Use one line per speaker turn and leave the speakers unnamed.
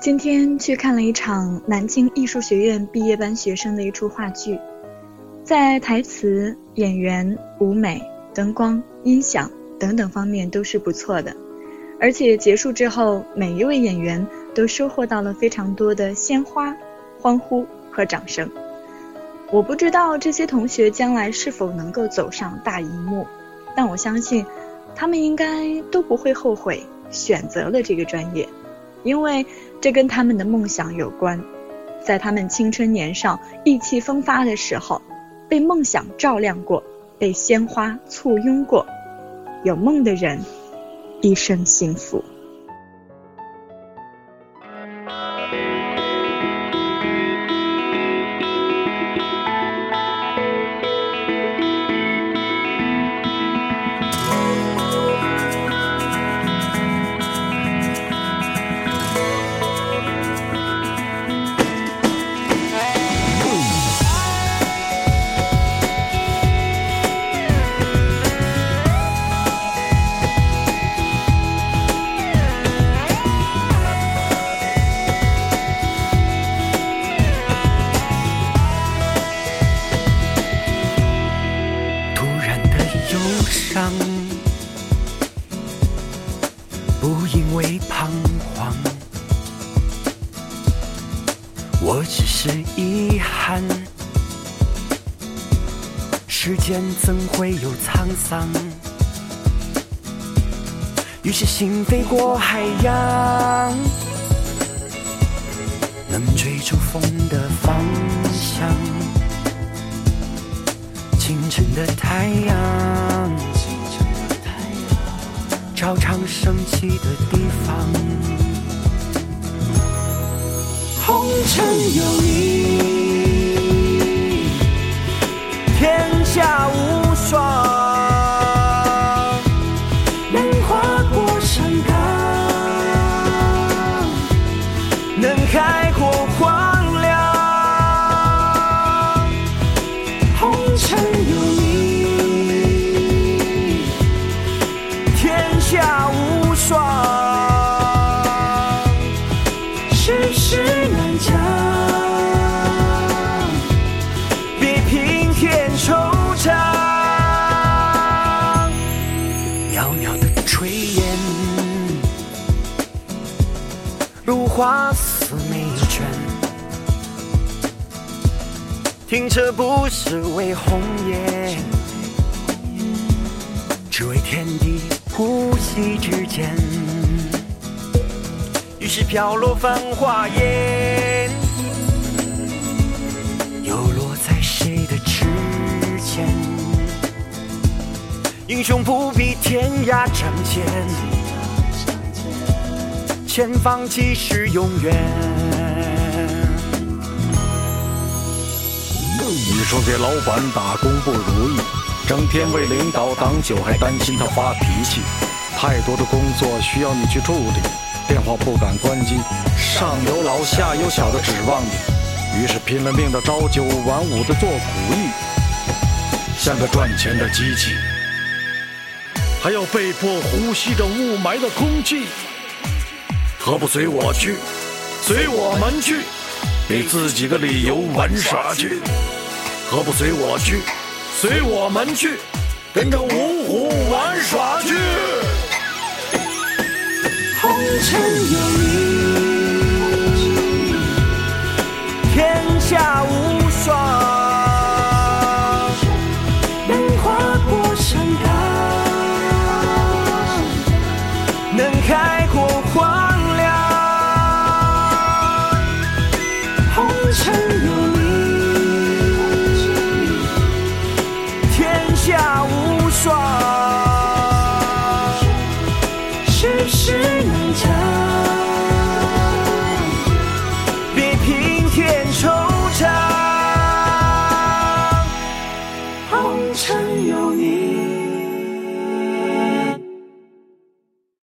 今天去看了一场南京艺术学院毕业班学生的一出话剧，在台词、演员、舞美、灯光、音响等等方面都是不错的，而且结束之后，每一位演员都收获到了非常多的鲜花、欢呼和掌声。我不知道这些同学将来是否能够走上大荧幕，但我相信，他们应该都不会后悔选择了这个专业。因为这跟他们的梦想有关，在他们青春年少、意气风发的时候，被梦想照亮过，被鲜花簇拥过。有梦的人，一生幸福。
不因为彷徨，我只是遗憾。世间怎会有沧桑？于是心飞过海洋，能追逐风的方向，清晨的太阳。照常升起的地方，红尘有你，如花似没有倦，停车不是为红颜，只为天地呼吸之间。于是飘落繁花烟，又落在谁的指尖？英雄不必天涯仗剑。前方即是永远。
你说给老板打工不如意，整天为领导挡酒，还担心他发脾气，太多的工作需要你去处理，电话不敢关机，上有老下有小的指望你，于是拼了命的朝九晚五的做苦力，像个赚钱的机器，还要被迫呼吸着雾霾的空气。何不随我去，随我们去，给自己个理由玩耍去？何不随我去，随我们去，跟着五虎玩耍去？
红尘有你，天下无